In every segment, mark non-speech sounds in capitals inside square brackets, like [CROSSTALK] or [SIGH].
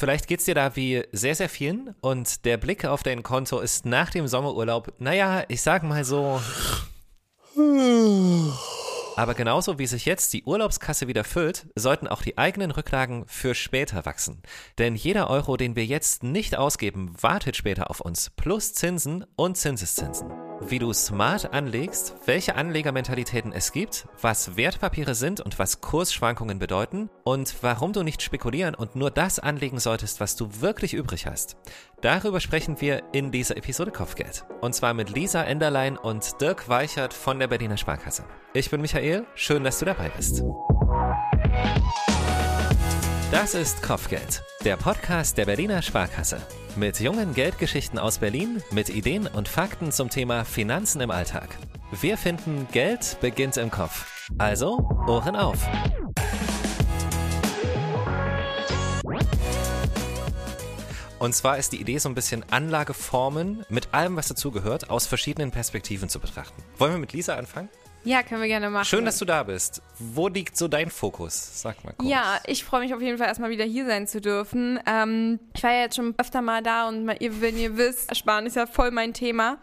Vielleicht geht's dir da wie sehr, sehr vielen und der Blick auf dein Konto ist nach dem Sommerurlaub, naja, ich sag mal so. Aber genauso wie sich jetzt die Urlaubskasse wieder füllt, sollten auch die eigenen Rücklagen für später wachsen. Denn jeder Euro, den wir jetzt nicht ausgeben, wartet später auf uns, plus Zinsen und Zinseszinsen wie du smart anlegst, welche Anlegermentalitäten es gibt, was Wertpapiere sind und was Kursschwankungen bedeuten und warum du nicht spekulieren und nur das anlegen solltest, was du wirklich übrig hast. Darüber sprechen wir in dieser Episode Kopfgeld. Und zwar mit Lisa Enderlein und Dirk Weichert von der Berliner Sparkasse. Ich bin Michael, schön, dass du dabei bist. Das ist Kopfgeld, der Podcast der Berliner Sparkasse. Mit jungen Geldgeschichten aus Berlin, mit Ideen und Fakten zum Thema Finanzen im Alltag. Wir finden, Geld beginnt im Kopf. Also, Ohren auf. Und zwar ist die Idee so ein bisschen Anlageformen mit allem, was dazugehört, aus verschiedenen Perspektiven zu betrachten. Wollen wir mit Lisa anfangen? Ja, können wir gerne machen. Schön, dass du da bist. Wo liegt so dein Fokus? Sag mal kurz. Ja, ich freue mich auf jeden Fall erstmal wieder hier sein zu dürfen. Ähm, ich war ja jetzt schon öfter mal da und ihr, wenn ihr wisst, Sparen ist ja voll mein Thema.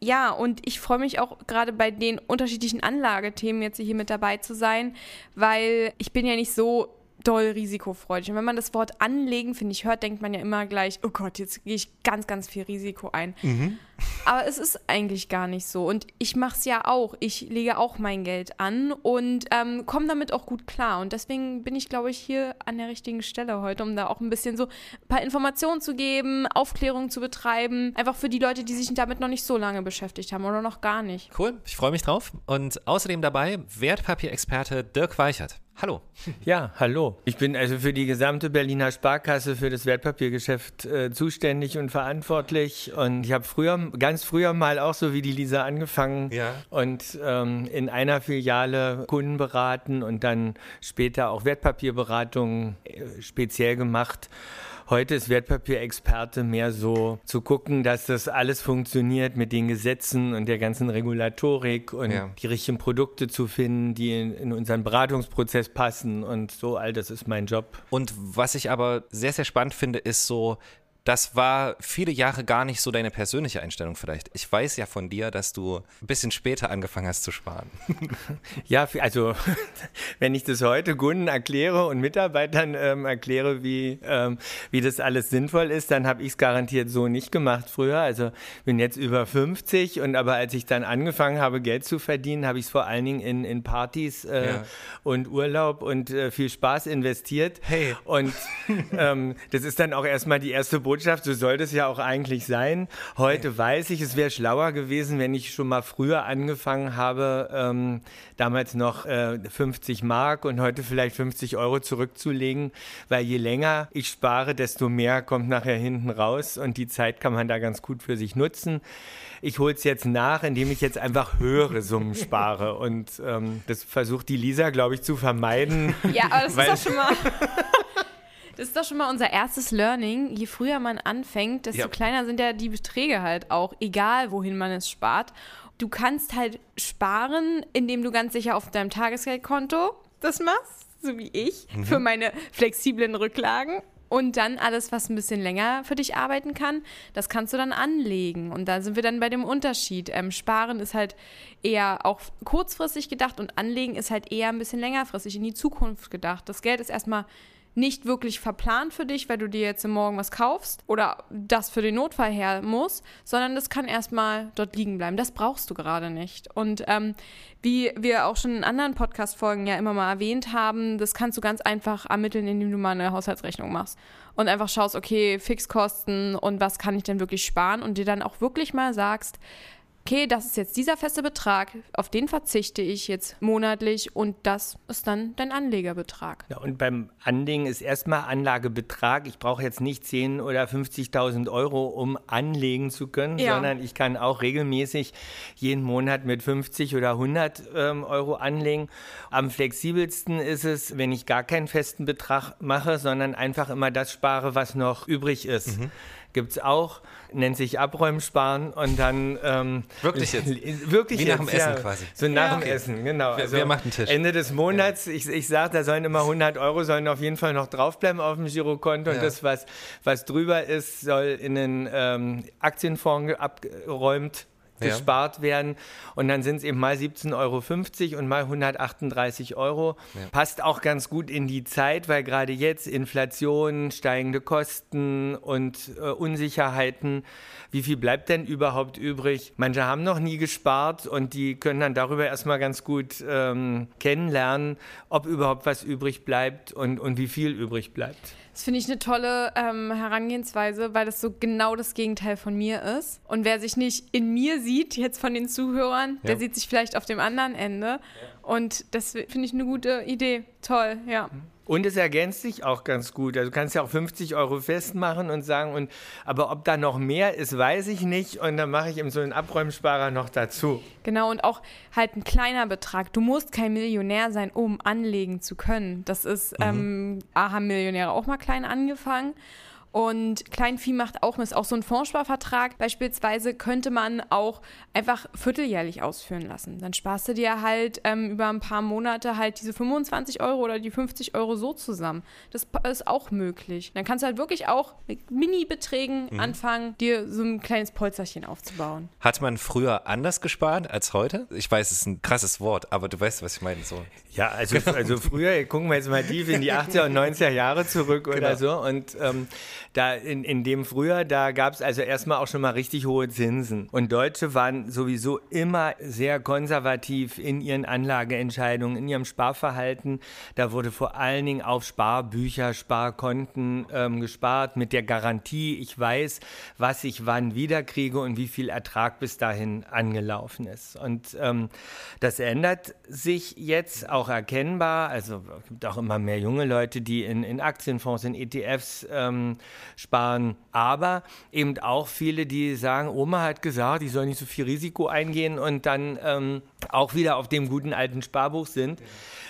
Ja, und ich freue mich auch gerade bei den unterschiedlichen Anlagethemen jetzt hier mit dabei zu sein, weil ich bin ja nicht so doll risikofreudig. Und wenn man das Wort anlegen, finde ich, hört, denkt man ja immer gleich, oh Gott, jetzt gehe ich ganz, ganz viel Risiko ein. Mhm. Aber es ist eigentlich gar nicht so. Und ich mache es ja auch. Ich lege auch mein Geld an und ähm, komme damit auch gut klar. Und deswegen bin ich, glaube ich, hier an der richtigen Stelle heute, um da auch ein bisschen so ein paar Informationen zu geben, Aufklärung zu betreiben. Einfach für die Leute, die sich damit noch nicht so lange beschäftigt haben oder noch gar nicht. Cool, ich freue mich drauf. Und außerdem dabei Wertpapierexperte Dirk Weichert. Hallo. [LAUGHS] Ja, hallo. Ich bin also für die gesamte Berliner Sparkasse für das Wertpapiergeschäft äh, zuständig und verantwortlich. Und ich habe früher, ganz früher mal auch so wie die Lisa angefangen ja. und ähm, in einer Filiale Kunden beraten und dann später auch Wertpapierberatungen äh, speziell gemacht. Heute ist Wertpapierexperte mehr so zu gucken, dass das alles funktioniert mit den Gesetzen und der ganzen Regulatorik und ja. die richtigen Produkte zu finden, die in, in unseren Beratungsprozess passen und so. All das ist mein Job. Und was ich aber sehr, sehr spannend finde, ist so, das war viele Jahre gar nicht so deine persönliche Einstellung vielleicht. Ich weiß ja von dir, dass du ein bisschen später angefangen hast zu sparen. [LAUGHS] Ja, also [LAUGHS] wenn ich das heute Kunden erkläre und Mitarbeitern ähm, erkläre, wie, ähm, wie das alles sinnvoll ist, dann habe ich es garantiert so nicht gemacht früher. Also bin jetzt über 50 und aber als ich dann angefangen habe, Geld zu verdienen, habe ich es vor allen Dingen in, in Partys äh, ja. und Urlaub und äh, viel Spaß investiert. Hey. Und ähm, das ist dann auch erstmal die erste Botschaft Botschaft, so sollte es ja auch eigentlich sein. Heute ja. weiß ich, es wäre schlauer gewesen, wenn ich schon mal früher angefangen habe, ähm, damals noch äh, 50 Mark und heute vielleicht 50 Euro zurückzulegen, weil je länger ich spare, desto mehr kommt nachher hinten raus und die Zeit kann man da ganz gut für sich nutzen. Ich hole es jetzt nach, indem ich jetzt einfach höhere Summen spare [LAUGHS] und ähm, das versucht die Lisa, glaube ich, zu vermeiden. Ja, aber das ist doch schon mal [LAUGHS] Das ist doch schon mal unser erstes Learning. Je früher man anfängt, desto ja. kleiner sind ja die Beträge halt auch, egal wohin man es spart. Du kannst halt sparen, indem du ganz sicher auf deinem Tagesgeldkonto das machst, so wie ich, mhm. für meine flexiblen Rücklagen. Und dann alles, was ein bisschen länger für dich arbeiten kann, das kannst du dann anlegen. Und da sind wir dann bei dem Unterschied. Ähm, Sparen ist halt eher auch kurzfristig gedacht und Anlegen ist halt eher ein bisschen längerfristig in die Zukunft gedacht. Das Geld ist erstmal nicht wirklich verplant für dich, weil du dir jetzt Morgen was kaufst oder das für den Notfall her muss, sondern das kann erstmal dort liegen bleiben. Das brauchst du gerade nicht. Und ähm, wie wir auch schon in anderen Podcast-Folgen ja immer mal erwähnt haben, das kannst du ganz einfach ermitteln, indem du mal eine Haushaltsrechnung machst und einfach schaust, okay, Fixkosten und was kann ich denn wirklich sparen und dir dann auch wirklich mal sagst, okay, das ist jetzt dieser feste Betrag, auf den verzichte ich jetzt monatlich und das ist dann dein Anlegerbetrag. Ja, und beim Anlegen ist erstmal Anlagebetrag. Ich brauche jetzt nicht 10.000 oder 50.000 Euro, um anlegen zu können, ja. sondern ich kann auch regelmäßig jeden Monat mit 50 oder 100 ähm, Euro anlegen. Am flexibelsten ist es, wenn ich gar keinen festen Betrag mache, sondern einfach immer das spare, was noch übrig ist. Mhm gibt es auch, nennt sich Abräumsparen und dann ähm, Wirklich [LAUGHS] jetzt? Wirklich Wie jetzt, nach dem Essen ja. quasi. So nach Ja, dem okay. Essen, genau. Wer- wer macht den Tisch? Ende des Monats, ich, ich sage, da sollen immer 100 Euro, sollen auf jeden Fall noch draufbleiben auf dem Girokonto Ja. und das, was, was drüber ist, soll in den ähm, Aktienfonds ge- abgeräumt Ja. gespart werden und dann sind es eben mal 17,50 Euro und mal 138 Euro. Ja. Passt auch ganz gut in die Zeit, weil gerade jetzt Inflation, steigende Kosten und äh, Unsicherheiten, wie viel bleibt denn überhaupt übrig? Manche haben noch nie gespart und die können dann darüber erstmal ganz gut ähm, kennenlernen, ob überhaupt was übrig bleibt und, und wie viel übrig bleibt. Das finde ich eine tolle ähm, Herangehensweise, weil das so genau das Gegenteil von mir ist. Und wer sich nicht in mir sieht, jetzt von den Zuhörern, der Ja. sieht sich vielleicht auf dem anderen Ende. Und das finde ich eine gute Idee. Toll, ja. Und es ergänzt sich auch ganz gut. Also du kannst ja auch 50 Euro festmachen und sagen, und, aber ob da noch mehr ist, weiß ich nicht. Und dann mache ich eben so einen Abräumsparer noch dazu. Genau, und auch halt ein kleiner Betrag. Du musst kein Millionär sein, um anlegen zu können. Das ist, ähm, A, haben Millionäre auch mal klein angefangen. Und Kleinvieh macht auch, ist auch so ein Fondssparvertrag. Beispielsweise könnte man auch einfach vierteljährlich ausführen lassen. Dann sparst du dir halt ähm, über ein paar Monate halt diese 25 Euro oder die 50 Euro so zusammen. Das ist auch möglich. Dann kannst du halt wirklich auch mit Mini-Beträgen anfangen, dir so ein kleines Polsterchen aufzubauen. Hat man früher anders gespart als heute? Ich weiß, es ist ein krasses Wort, aber du weißt, was ich meine. So. Ja, also, also früher, gucken wir jetzt mal tief in die 80er und 90er Jahre zurück oder Genau. so. Und ähm, da in, in dem früher, da gab es also erstmal auch schon mal richtig hohe Zinsen. Und Deutsche waren sowieso immer sehr konservativ in ihren Anlageentscheidungen, in ihrem Sparverhalten. Da wurde vor allen Dingen auf Sparbücher, Sparkonten ähm, gespart mit der Garantie, ich weiß, was ich wann wiederkriege und wie viel Ertrag bis dahin angelaufen ist. Und ähm, das ändert sich jetzt auch erkennbar. Also es gibt auch immer mehr junge Leute, die in, in Aktienfonds, in ETFs ähm, sparen. Aber eben auch viele, die sagen, Oma hat gesagt, ich soll nicht so viel Risiko eingehen und dann ähm, auch wieder auf dem guten alten Sparbuch sind.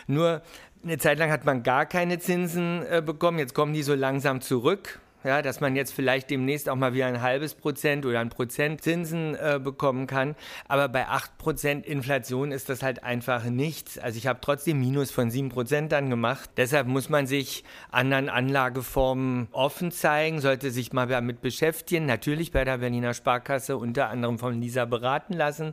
Nur eine Zeit lang hat man gar keine Zinsen äh, bekommen. Jetzt kommen die so langsam zurück. Ja, dass man jetzt vielleicht demnächst auch mal wieder ein halbes Prozent oder ein Prozent Zinsen äh, bekommen kann. Aber bei 8 Prozent Inflation ist das halt einfach nichts. Also ich habe trotzdem Minus von 7 Prozent dann gemacht. Deshalb muss man sich anderen Anlageformen offen zeigen, sollte sich mal damit beschäftigen. Natürlich bei der Berliner Sparkasse unter anderem von Lisa beraten lassen.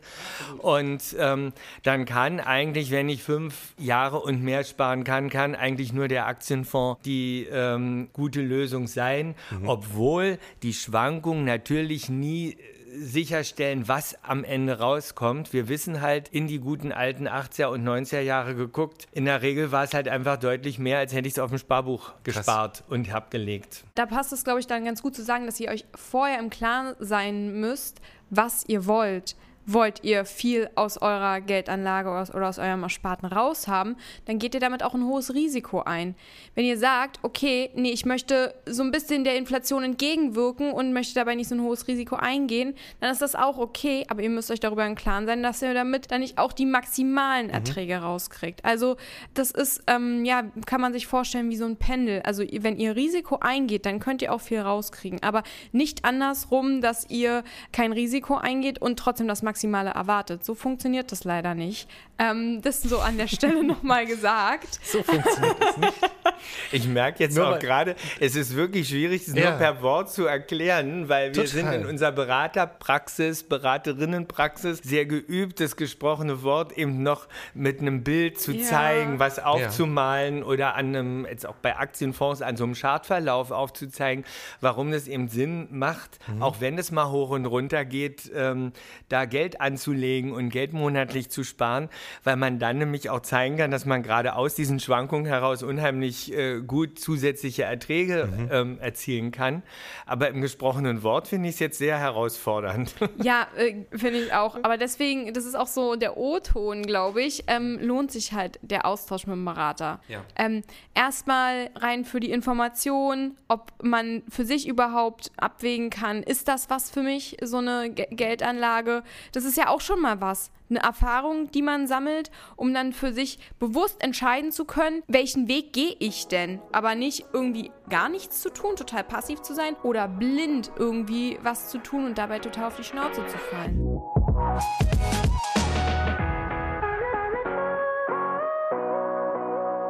Und ähm, dann kann eigentlich, wenn ich fünf Jahre und mehr sparen kann, kann eigentlich nur der Aktienfonds die ähm, gute Lösung sein, obwohl die Schwankungen natürlich nie äh, sicherstellen, was am Ende rauskommt. Wir wissen halt in die guten alten 80er und 90er Jahre geguckt. In der Regel war es halt einfach deutlich mehr, als hätte ich es auf dem Sparbuch gespart und abgelegt. Da passt es, glaube ich, dann ganz gut zu sagen, dass ihr euch vorher im Klaren sein müsst, was ihr wollt. Wollt ihr viel aus eurer Geldanlage oder aus, oder aus eurem Ersparten raushaben, dann geht ihr damit auch ein hohes Risiko ein. Wenn ihr sagt, okay, nee, ich möchte so ein bisschen der Inflation entgegenwirken und möchte dabei nicht so ein hohes Risiko eingehen, dann ist das auch okay, aber ihr müsst euch darüber im Klaren sein, dass ihr damit dann nicht auch die maximalen Erträge rauskriegt. Also das ist, ähm, ja, kann man sich vorstellen wie so ein Pendel. Also wenn ihr Risiko eingeht, dann könnt ihr auch viel rauskriegen, aber nicht andersrum, dass ihr kein Risiko eingeht und trotzdem das Maximale erwartet. So funktioniert das leider nicht. Ähm, das so an der Stelle [LAUGHS] nochmal gesagt. So funktioniert das nicht. Ich merke jetzt Nur auch gerade, es ist wirklich schwierig, es Ja. nur per Wort zu erklären, weil wir Total. sind in unserer Beraterpraxis, Beraterinnenpraxis sehr geübt, das gesprochene Wort eben noch mit einem Bild zu Ja. zeigen, was aufzumalen oder an einem, jetzt auch bei Aktienfonds, an so einem Chartverlauf aufzuzeigen, warum das eben Sinn macht, Mhm. auch wenn es mal hoch und runter geht, ähm, da Geld anzulegen und Geld monatlich zu sparen, weil man dann nämlich auch zeigen kann, dass man gerade aus diesen Schwankungen heraus unheimlich äh, gut zusätzliche Erträge Mhm. ähm, erzielen kann. Aber im gesprochenen Wort finde ich es jetzt sehr herausfordernd. [LAUGHS] Ja, äh, finde ich auch. Aber deswegen, das ist auch so der O-Ton, glaube ich, ähm, lohnt sich halt der Austausch mit dem Berater. Ja. Ähm, erstmal rein für die Information, ob man für sich überhaupt abwägen kann, ist das was für mich, so eine Ge Geldanlage? Das ist ja auch schon mal was. Eine Erfahrung, die man sammelt, um dann für sich bewusst entscheiden zu können, welchen Weg gehe ich denn? Aber nicht irgendwie gar nichts zu tun, total passiv zu sein oder blind irgendwie was zu tun und dabei total auf die Schnauze zu fallen.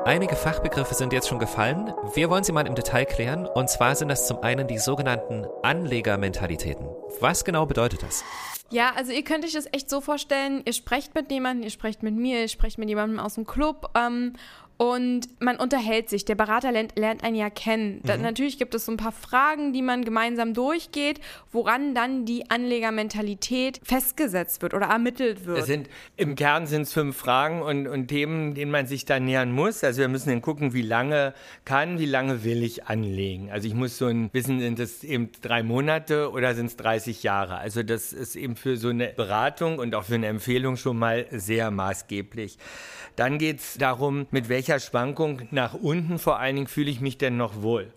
Einige Fachbegriffe sind jetzt schon gefallen. Wir wollen sie mal im Detail klären. Und zwar sind das zum einen die sogenannten Anlegermentalitäten. Was genau bedeutet das? Ja, also ihr könnt euch das echt so vorstellen, ihr sprecht mit jemandem, ihr sprecht mit mir, ihr sprecht mit jemandem aus dem Club ähm, und man unterhält sich. Der Berater lernt, lernt einen ja kennen. Da, mhm. natürlich gibt es so ein paar Fragen, die man gemeinsam durchgeht, woran dann die Anlegermentalität festgesetzt wird oder ermittelt wird. Es sind, Im Kern sind es fünf Fragen und, und Themen, denen man sich dann nähern muss. Also wir müssen dann gucken, wie lange kann, wie lange will ich anlegen. Also ich muss so ein wissen, sind es eben drei Monate oder sind es 30 Jahre. Also das ist eben für so eine Beratung und auch für eine Empfehlung schon mal sehr maßgeblich. Dann geht es darum, mit welcher Schwankung nach unten vor allen Dingen fühle ich mich denn noch wohl.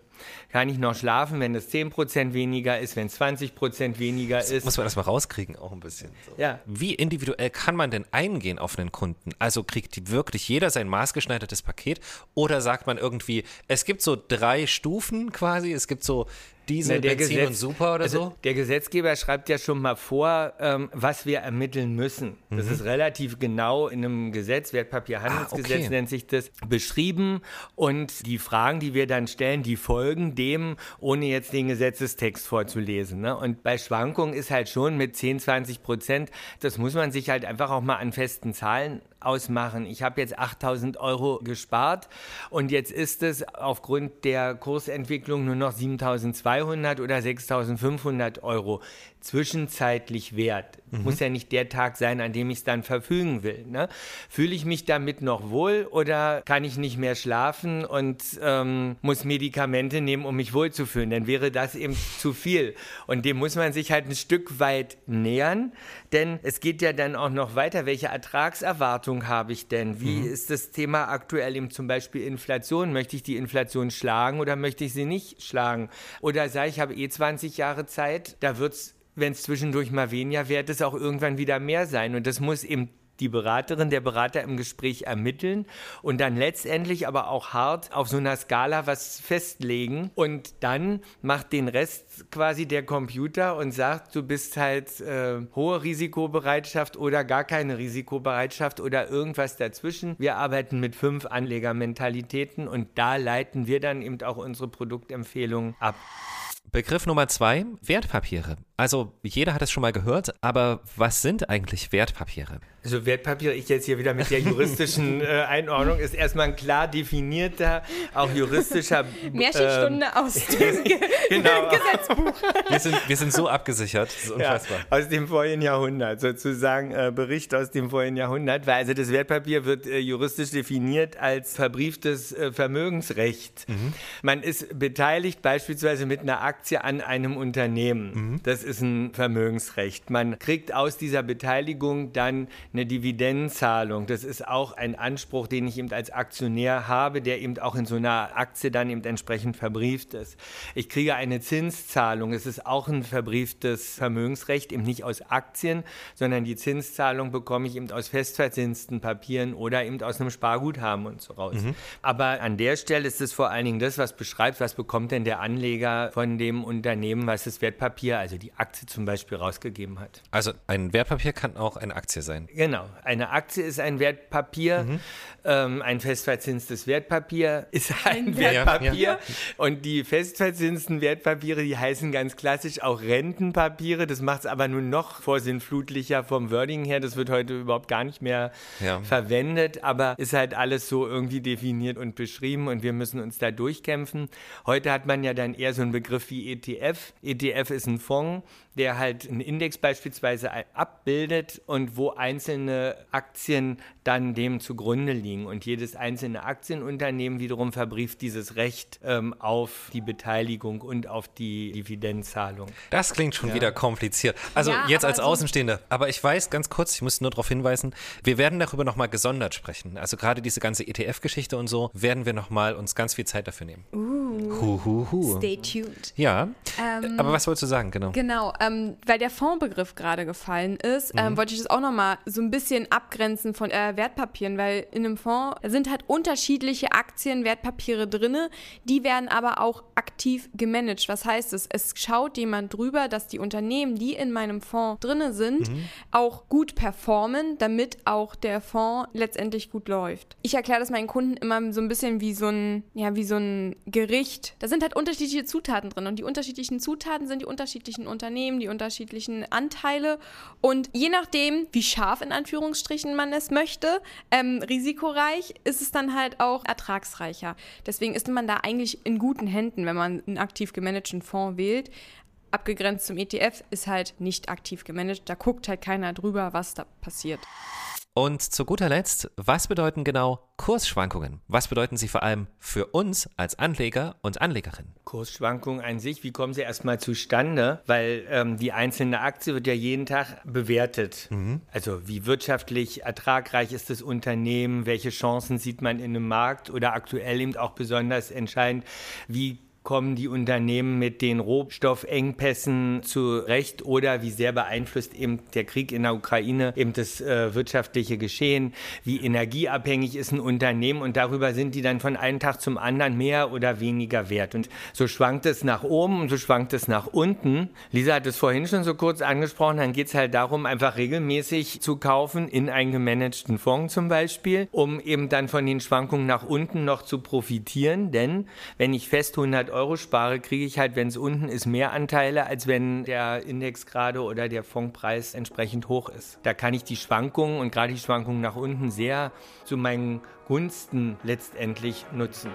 Kann ich noch schlafen, wenn es 10% weniger ist, wenn es 20% weniger das ist? Muss man das mal rauskriegen, auch ein bisschen. So. Ja. Wie individuell kann man denn eingehen auf einen Kunden? Also kriegt wirklich jeder sein maßgeschneidertes Paket oder sagt man irgendwie, es gibt so drei Stufen quasi, es gibt so Diesel, der Benzin Gesetz, und Super oder also so? Der Gesetzgeber schreibt ja schon mal vor, ähm, was wir ermitteln müssen. Das mhm. ist relativ genau in einem Gesetz, Wertpapierhandelsgesetz ah, okay. nennt sich das, beschrieben. Und die Fragen, die wir dann stellen, die folgen dem, ohne jetzt den Gesetzestext vorzulesen. Ne? Und bei Schwankungen ist halt schon mit 10, 20 Prozent, das muss man sich halt einfach auch mal an festen Zahlen ausmachen. Ich habe jetzt 8000 Euro gespart und jetzt ist es aufgrund der Kursentwicklung nur noch 7200 oder 6500 Euro zwischenzeitlich wert. Mhm. Muss ja nicht der Tag sein, an dem ich es dann verfügen will. Ne? Fühle ich mich damit noch wohl oder kann ich nicht mehr schlafen und ähm, muss Medikamente nehmen, um mich wohlzufühlen? Dann wäre das eben zu viel. Und dem muss man sich halt ein Stück weit nähern, denn es geht ja dann auch noch weiter. Welche Ertragserwartung habe ich denn? Wie mhm. ist das Thema aktuell eben zum Beispiel Inflation? Möchte ich die Inflation schlagen oder möchte ich sie nicht schlagen? Oder sage ich, ich habe eh 20 Jahre Zeit, da wird es wenn es zwischendurch mal weniger wird, es auch irgendwann wieder mehr sein. Und das muss eben die Beraterin, der Berater im Gespräch ermitteln und dann letztendlich aber auch hart auf so einer Skala was festlegen und dann macht den Rest quasi der Computer und sagt, du bist halt äh, hohe Risikobereitschaft oder gar keine Risikobereitschaft oder irgendwas dazwischen. Wir arbeiten mit fünf Anlegermentalitäten und da leiten wir dann eben auch unsere Produktempfehlungen ab. Begriff Nummer zwei, Wertpapiere. Also jeder hat es schon mal gehört, aber was sind eigentlich Wertpapiere? Also Wertpapiere, ich jetzt hier wieder mit der juristischen [LAUGHS] äh, Einordnung, ist erstmal ein klar definierter, auch juristischer [LAUGHS] Märchenstunde ähm, aus dem Ge [LAUGHS] genau. Gesetzbuch. Wir sind, wir sind so abgesichert, das ist unfassbar. Ja, aus dem vorigen Jahrhundert, sozusagen äh, Bericht aus dem vorigen Jahrhundert, weil also das Wertpapier wird äh, juristisch definiert als verbrieftes äh, Vermögensrecht. Mhm. Man ist beteiligt beispielsweise mit einer Aktie an einem Unternehmen. Mhm. Das ist ein Vermögensrecht. Man kriegt aus dieser Beteiligung dann eine Dividendenzahlung. Das ist auch ein Anspruch, den ich eben als Aktionär habe, der eben auch in so einer Aktie dann eben entsprechend verbrieft ist. Ich kriege eine Zinszahlung. Es ist auch ein verbrieftes Vermögensrecht, eben nicht aus Aktien, sondern die Zinszahlung bekomme ich eben aus festverzinsten Papieren oder eben aus einem Sparguthaben und so raus. Mhm. Aber an der Stelle ist es vor allen Dingen das, was beschreibt, was bekommt denn der Anleger von dem Unternehmen, was das Wertpapier, also die Aktie zum Beispiel rausgegeben hat. Also ein Wertpapier kann auch eine Aktie sein. Genau. Eine Aktie ist ein Wertpapier. Mhm. Ähm, ein festverzinstes Wertpapier ist ein Wertpapier. Ja, ja. Und die festverzinsten Wertpapiere, die heißen ganz klassisch auch Rentenpapiere. Das macht es aber nun noch vorsinnflutlicher vom Wording her. Das wird heute überhaupt gar nicht mehr ja. verwendet, aber ist halt alles so irgendwie definiert und beschrieben und wir müssen uns da durchkämpfen. Heute hat man ja dann eher so einen Begriff wie ETF. ETF ist ein Fonds, der halt einen Index beispielsweise abbildet und wo einzelne Aktien dann dem zugrunde liegen. Und jedes einzelne Aktienunternehmen wiederum verbrieft dieses Recht ähm, auf die Beteiligung und auf die Dividendenzahlung. Das klingt schon ja. wieder kompliziert. Also ja, jetzt als Außenstehender. Aber ich weiß ganz kurz, ich muss nur darauf hinweisen, wir werden darüber nochmal gesondert sprechen. Also gerade diese ganze ETF-Geschichte und so werden wir nochmal uns ganz viel Zeit dafür nehmen. Uh, Hu, hu, hu. Stay tuned. Ja, ähm, aber was wolltest du sagen, genau? Genau, ähm, weil der Fondsbegriff gerade gefallen ist, ähm, mhm. wollte ich das auch nochmal so ein bisschen abgrenzen von äh, Wertpapieren, weil in einem Fonds sind halt unterschiedliche Aktien, Wertpapiere drin, die werden aber auch aktiv gemanagt. Was heißt es? Es schaut jemand drüber, dass die Unternehmen, die in meinem Fonds drin sind, mhm. auch gut performen, damit auch der Fonds letztendlich gut läuft. Ich erkläre das meinen Kunden immer so ein bisschen wie so ein, ja, wie so ein Gericht. Da sind halt unterschiedliche Zutaten drin und die unterschiedlichen Zutaten sind die unterschiedlichen Unternehmen, die unterschiedlichen Anteile und je nachdem, wie scharf in Anführungsstrichen man es möchte, ähm, risikoreich, ist es dann halt auch ertragsreicher. Deswegen ist man da eigentlich in guten Händen, wenn man einen aktiv gemanagten Fonds wählt abgegrenzt zum ETF, ist halt nicht aktiv gemanagt. Da guckt halt keiner drüber, was da passiert. Und zu guter Letzt, was bedeuten genau Kursschwankungen? Was bedeuten sie vor allem für uns als Anleger und Anlegerinnen? Kursschwankungen an sich, wie kommen sie erstmal zustande? Weil ähm, die einzelne Aktie wird ja jeden Tag bewertet. Mhm. Also wie wirtschaftlich ertragreich ist das Unternehmen, welche Chancen sieht man in einem Markt oder aktuell eben auch besonders entscheidend, wie kommen die Unternehmen mit den Rohstoffengpässen zurecht oder wie sehr beeinflusst eben der Krieg in der Ukraine eben das äh, wirtschaftliche Geschehen, wie energieabhängig ist ein Unternehmen und darüber sind die dann von einem Tag zum anderen mehr oder weniger wert. Und so schwankt es nach oben und so schwankt es nach unten. Lisa hat es vorhin schon so kurz angesprochen, dann geht es halt darum, einfach regelmäßig zu kaufen, in einen gemanagten Fonds zum Beispiel, um eben dann von den Schwankungen nach unten noch zu profitieren. Denn wenn ich fest 100 Euro spare, kriege ich halt, wenn es unten ist, mehr Anteile, als wenn der Index gerade oder der Fondpreis entsprechend hoch ist. Da kann ich die Schwankungen und gerade die Schwankungen nach unten sehr zu meinen Gunsten letztendlich nutzen.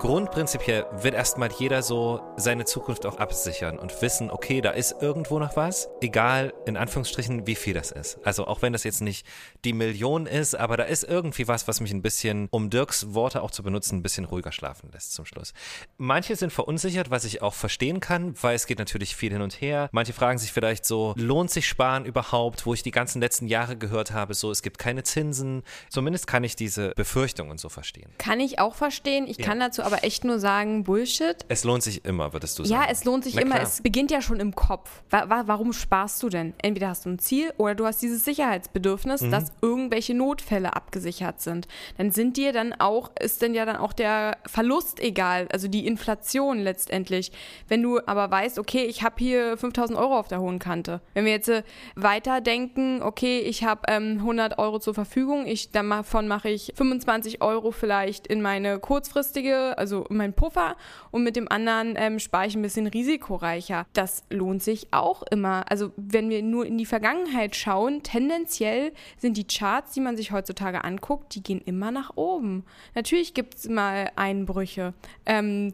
Grundprinzipiell wird erstmal jeder so seine Zukunft auch absichern und wissen, okay, da ist irgendwo noch was, egal in Anführungsstrichen, wie viel das ist. Also auch wenn das jetzt nicht die Million ist, aber da ist irgendwie was, was mich ein bisschen, um Dirks Worte auch zu benutzen, ein bisschen ruhiger schlafen lässt zum Schluss. Manche sind verunsichert, was ich auch verstehen kann, weil es geht natürlich viel hin und her. Manche fragen sich vielleicht so, lohnt sich Sparen überhaupt, wo ich die ganzen letzten Jahre gehört habe, so es gibt keine Zinsen. Zumindest kann ich diese Befürchtungen so verstehen. Kann ich auch verstehen. Ich ja. kann dazu aber echt nur sagen, Bullshit. Es lohnt sich immer, würdest du sagen. Ja, es lohnt sich Na, immer. Klar. Es beginnt ja schon im Kopf. Wa wa warum sparst du denn? Entweder hast du ein Ziel oder du hast dieses Sicherheitsbedürfnis, mhm. dass irgendwelche Notfälle abgesichert sind. Dann sind dir dann auch, ist denn ja dann auch der Verlust egal, also die Inflation letztendlich. Wenn du aber weißt, okay, ich habe hier 5000 Euro auf der hohen Kante. Wenn wir jetzt äh, weiterdenken, okay, ich habe ähm, 100 Euro zur Verfügung, ich, davon mache ich 25 Euro vielleicht in meine kurzfristige, also mein Puffer und mit dem anderen ähm, spare ich ein bisschen risikoreicher. Das lohnt sich auch immer. Also wenn wir nur in die Vergangenheit schauen, tendenziell sind die Charts, die man sich heutzutage anguckt, die gehen immer nach oben. Natürlich gibt es mal Einbrüche. Ähm,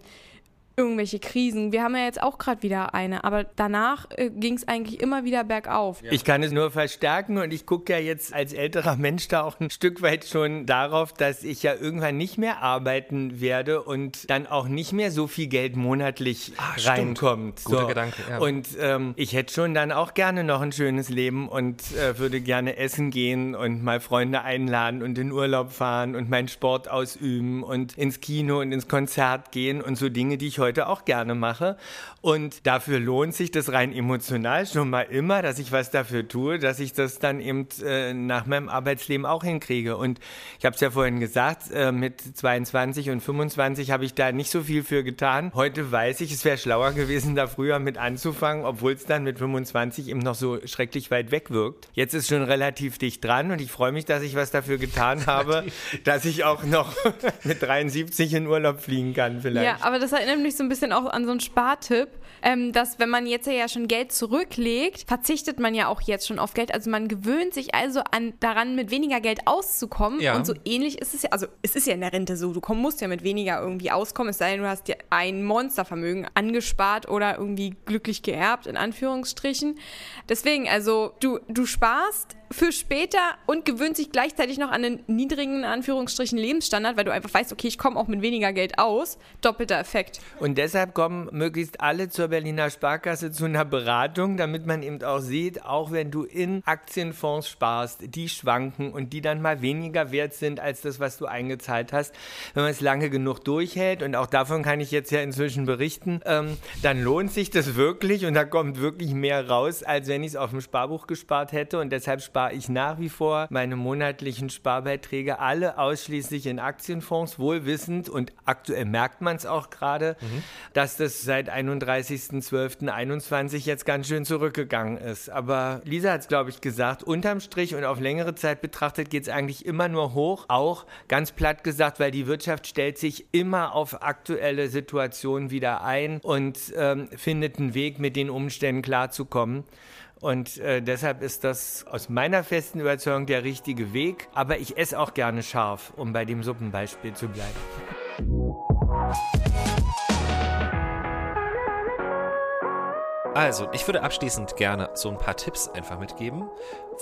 irgendwelche Krisen. Wir haben ja jetzt auch gerade wieder eine, aber danach äh, ging es eigentlich immer wieder bergauf. Ich kann es nur verstärken und ich gucke ja jetzt als älterer Mensch da auch ein Stück weit schon darauf, dass ich ja irgendwann nicht mehr arbeiten werde und dann auch nicht mehr so viel Geld monatlich Ach, reinkommt. Guter so. Gedanke. Ja. Und ähm, ich hätte schon dann auch gerne noch ein schönes Leben und äh, würde gerne essen gehen und mal Freunde einladen und in Urlaub fahren und meinen Sport ausüben und ins Kino und ins Konzert gehen und so Dinge, die ich heute heute auch gerne mache. Und dafür lohnt sich das rein emotional schon mal immer, dass ich was dafür tue, dass ich das dann eben äh, nach meinem Arbeitsleben auch hinkriege. Und ich habe es ja vorhin gesagt, äh, mit 22 und 25 habe ich da nicht so viel für getan. Heute weiß ich, es wäre schlauer gewesen, da früher mit anzufangen, obwohl es dann mit 25 eben noch so schrecklich weit weg wirkt. Jetzt ist schon relativ dicht dran und ich freue mich, dass ich was dafür getan [LAUGHS] habe, dass ich auch noch [LAUGHS] mit 73 in Urlaub fliegen kann vielleicht. Ja, aber das erinnert mich so ein bisschen auch an so einen Spartipp, ähm, dass wenn man jetzt ja schon Geld zurücklegt, verzichtet man ja auch jetzt schon auf Geld. Also man gewöhnt sich also an, daran, mit weniger Geld auszukommen. Ja. Und so ähnlich ist es ja, also es ist ja in der Rente so, du musst ja mit weniger irgendwie auskommen, es sei denn, du hast dir ein Monstervermögen angespart oder irgendwie glücklich geerbt, in Anführungsstrichen. Deswegen, also du, du sparst für später und gewöhnt sich gleichzeitig noch an einen niedrigen, Anführungsstrichen, Lebensstandard, weil du einfach weißt, okay, ich komme auch mit weniger Geld aus. Doppelter Effekt. Und deshalb kommen möglichst alle zur Berliner Sparkasse zu einer Beratung, damit man eben auch sieht, auch wenn du in Aktienfonds sparst, die schwanken und die dann mal weniger wert sind als das, was du eingezahlt hast. Wenn man es lange genug durchhält, und auch davon kann ich jetzt ja inzwischen berichten, ähm, dann lohnt sich das wirklich und da kommt wirklich mehr raus, als wenn ich es auf dem Sparbuch gespart hätte. Und deshalb spare ich nach wie vor meine monatlichen Sparbeiträge alle ausschließlich in Aktienfonds, wohlwissend und aktuell merkt man es auch gerade, mhm. dass das seit 31.12.21 jetzt ganz schön zurückgegangen ist. Aber Lisa hat es, glaube ich, gesagt, unterm Strich und auf längere Zeit betrachtet geht es eigentlich immer nur hoch. Auch ganz platt gesagt, weil die Wirtschaft stellt sich immer auf aktuelle Situationen wieder ein und ähm, findet einen Weg, mit den Umständen klarzukommen. Und äh, deshalb ist das aus meiner festen Überzeugung der richtige Weg. Aber ich esse auch gerne scharf, um bei dem Suppenbeispiel zu bleiben. Also, ich würde abschließend gerne so ein paar Tipps einfach mitgeben.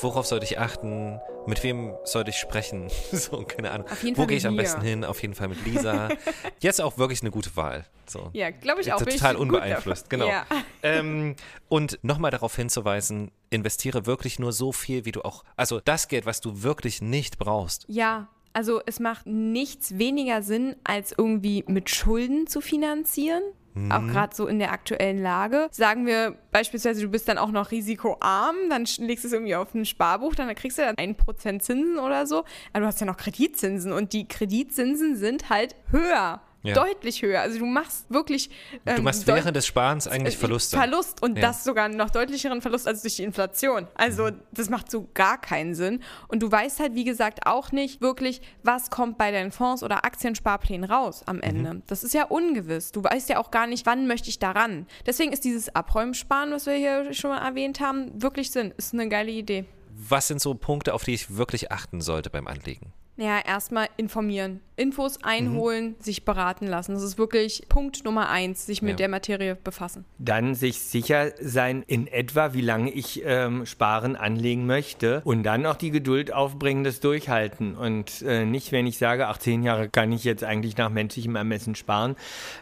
Worauf sollte ich achten? Mit wem sollte ich sprechen? [LAUGHS] so, keine Ahnung. Wo gehe ich am besten hin? Auf jeden Fall mit Lisa. [LAUGHS] Jetzt auch wirklich eine gute Wahl. So. Ja, glaube ich auch. Total unbeeinflusst, genau. Ja. [LAUGHS] Ähm, und nochmal darauf hinzuweisen, investiere wirklich nur so viel, wie du auch, also das Geld, was du wirklich nicht brauchst. Ja, also es macht nichts weniger Sinn, als irgendwie mit Schulden zu finanzieren. Mhm. Auch gerade so in der aktuellen Lage. Sagen wir beispielsweise, du bist dann auch noch risikoarm, dann legst du es irgendwie auf ein Sparbuch, dann kriegst du dann 1% Zinsen oder so. Aber du hast ja noch Kreditzinsen und die Kreditzinsen sind halt höher ja. Deutlich höher. Also du machst wirklich. Ähm, du machst während des Sparens eigentlich Verluste. Verlust und ja. das sogar noch deutlicheren Verlust als durch die Inflation. Also mhm. das macht so gar keinen Sinn. Und du weißt halt, wie gesagt, auch nicht wirklich, was kommt bei deinen Fonds oder Aktiensparplänen raus am Ende. Mhm. Das ist ja ungewiss. Du weißt ja auch gar nicht, wann möchte ich daran. Deswegen ist dieses Abräumsparen, was wir hier schon mal erwähnt haben, wirklich Sinn. Ist eine geile Idee. Was sind so Punkte, auf die ich wirklich achten sollte beim Anlegen? Ja, erstmal informieren. Infos einholen, mhm. sich beraten lassen. Das ist wirklich Punkt Nummer eins, sich mit ja. der Materie befassen. Dann sich sicher sein, in etwa, wie lange ich ähm, sparen anlegen möchte. Und dann auch die Geduld aufbringen, das durchhalten. Und äh, nicht, wenn ich sage, ach, zehn Jahre kann ich jetzt eigentlich nach menschlichem Ermessen sparen,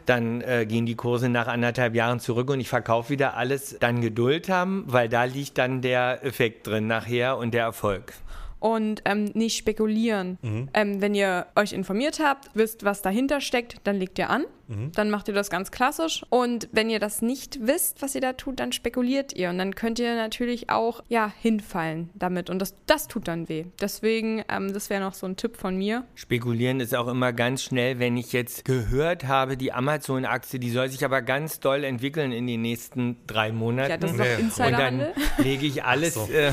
dann äh, gehen die Kurse nach anderthalb Jahren zurück und ich verkaufe wieder alles. Dann Geduld haben, weil da liegt dann der Effekt drin nachher und der Erfolg und ähm, nicht spekulieren. Mhm. Ähm, wenn ihr euch informiert habt, wisst, was dahinter steckt, dann legt ihr an. Mhm. Dann macht ihr das ganz klassisch. Und wenn ihr das nicht wisst, was ihr da tut, dann spekuliert ihr. Und dann könnt ihr natürlich auch ja, hinfallen damit. Und das, das tut dann weh. Deswegen, ähm, das wäre noch so ein Tipp von mir. Spekulieren ist auch immer ganz schnell, wenn ich jetzt gehört habe, die Amazon-Aktie, die soll sich aber ganz doll entwickeln in den nächsten drei Monaten. Ja, das ist doch nee. Insiderhandel. Und dann lege ich alles, so. äh,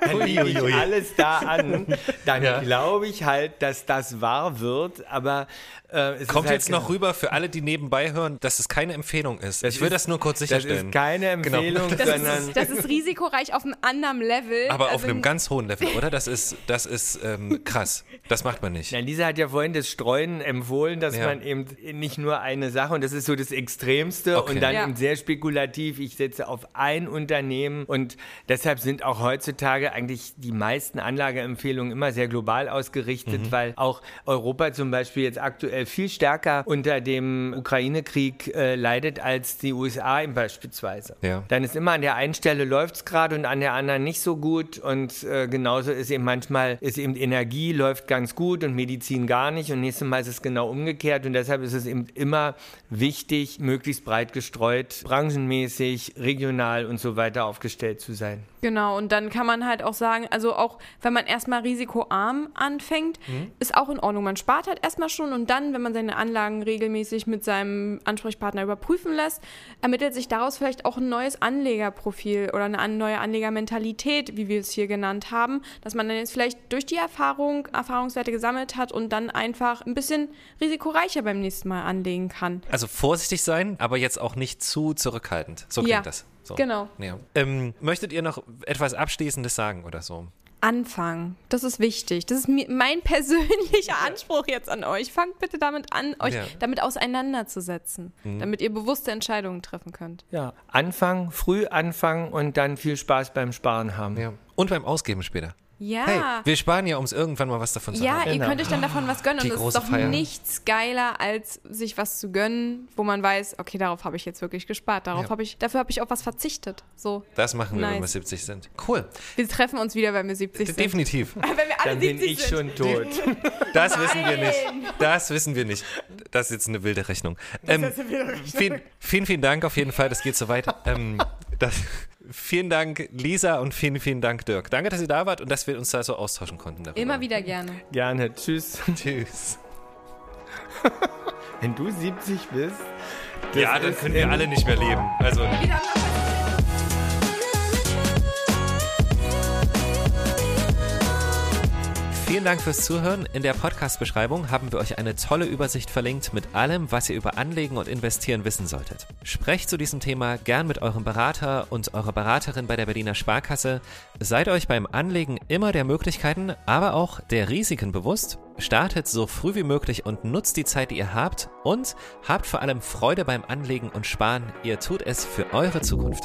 dann [LAUGHS] [LAUGHS] lege ich alles da an, dann ja. glaube ich halt, dass das wahr wird, aber äh, Kommt halt jetzt noch rüber für alle, die nebenbei hören, dass es keine Empfehlung ist. Das ich will ist, das nur kurz sicherstellen. Das ist keine genau. Empfehlung, genau. sondern. Das ist, das ist, risikoreich auf einem anderen Level. Aber also auf einem ganz hohen Level, oder? Das ist, [LAUGHS] das ist ähm, krass. Das macht man nicht. Ja, Lisa hat ja vorhin das Streuen empfohlen, dass ja. man eben nicht nur eine Sache, und das ist so das Extremste, okay. und dann ja. eben sehr spekulativ, ich setze auf ein Unternehmen und deshalb sind auch heutzutage eigentlich die meisten Anlageempfehlungen immer sehr global ausgerichtet, mhm. weil auch Europa zum Beispiel jetzt aktuell viel stärker unter dem Ukraine-Krieg äh, leidet als die USA beispielsweise. Ja. Dann ist immer an der einen Stelle läuft es gerade und an der anderen nicht so gut und äh, genauso ist eben manchmal ist eben Energie läuft ganz gut und Medizin gar nicht und nächstes Mal ist es genau umgekehrt und deshalb ist es eben immer wichtig, möglichst breit gestreut, branchenmäßig, regional und so weiter aufgestellt zu sein. Genau, und dann kann man halt auch sagen, also auch wenn man erstmal risikoarm anfängt, mhm. ist auch in Ordnung. Man spart halt erstmal schon und dann, wenn man seine Anlagen regelmäßig mit seinem Ansprechpartner überprüfen lässt, ermittelt sich daraus vielleicht auch ein neues Anlegerprofil oder eine neue Anlegermentalität, wie wir es hier genannt haben, dass man dann jetzt vielleicht durch die Erfahrung Erfahrungswerte gesammelt hat und dann einfach ein bisschen risikoreicher beim nächsten Mal anlegen kann. Also vorsichtig sein, aber jetzt auch nicht zu zurückhaltend. So klingt ja. das. So. Genau. Ja. Ähm, möchtet ihr noch etwas Abschließendes sagen oder so? Anfangen. Das ist wichtig. Das ist mein [LAUGHS] persönlicher Anspruch jetzt an euch. Fangt bitte damit an, euch ja. damit auseinanderzusetzen, mhm. damit ihr bewusste Entscheidungen treffen könnt. Ja, anfangen, früh anfangen und dann viel Spaß beim Sparen haben. Ja. Und beim Ausgeben später. Ja. Hey, wir sparen ja, um es irgendwann mal was davon zu ja, haben. Ja, ihr könnt euch dann davon was gönnen. Die und es ist doch Feier. nichts geiler, als sich was zu gönnen, wo man weiß, okay, darauf habe ich jetzt wirklich gespart. Darauf Ja. habe ich, dafür habe ich auf was verzichtet. So. Das machen wir, wenn wir Nice. 70 sind. Cool. Wir treffen uns wieder, wenn wir 70 sind. Definitiv. [LAUGHS] wenn wir alle Dann bin 70 ich sind. schon tot. [LAUGHS] Das wissen wir nicht. Das wissen wir nicht. Das ist jetzt eine wilde Rechnung. Ähm, vielen, vielen, vielen Dank auf jeden Fall. Das geht so weit. Ähm, das, vielen Dank, Lisa, und vielen, vielen Dank, Dirk. Danke, dass ihr da wart und dass wir uns da so austauschen konnten. Darüber. Immer wieder gerne. Gerne. Tschüss. [LAUGHS] Tschüss. Wenn du 70 bist. das Ja, dann können wir alle nicht mehr leben. Also. Vielen Dank fürs Zuhören. In der Podcast-Beschreibung haben wir euch eine tolle Übersicht verlinkt mit allem, was ihr über Anlegen und Investieren wissen solltet. Sprecht zu diesem Thema gern mit eurem Berater und eurer Beraterin bei der Berliner Sparkasse. Seid euch beim Anlegen immer der Möglichkeiten, aber auch der Risiken bewusst. Startet so früh wie möglich und nutzt die Zeit, die ihr habt. Und habt vor allem Freude beim Anlegen und Sparen. Ihr tut es für eure Zukunft.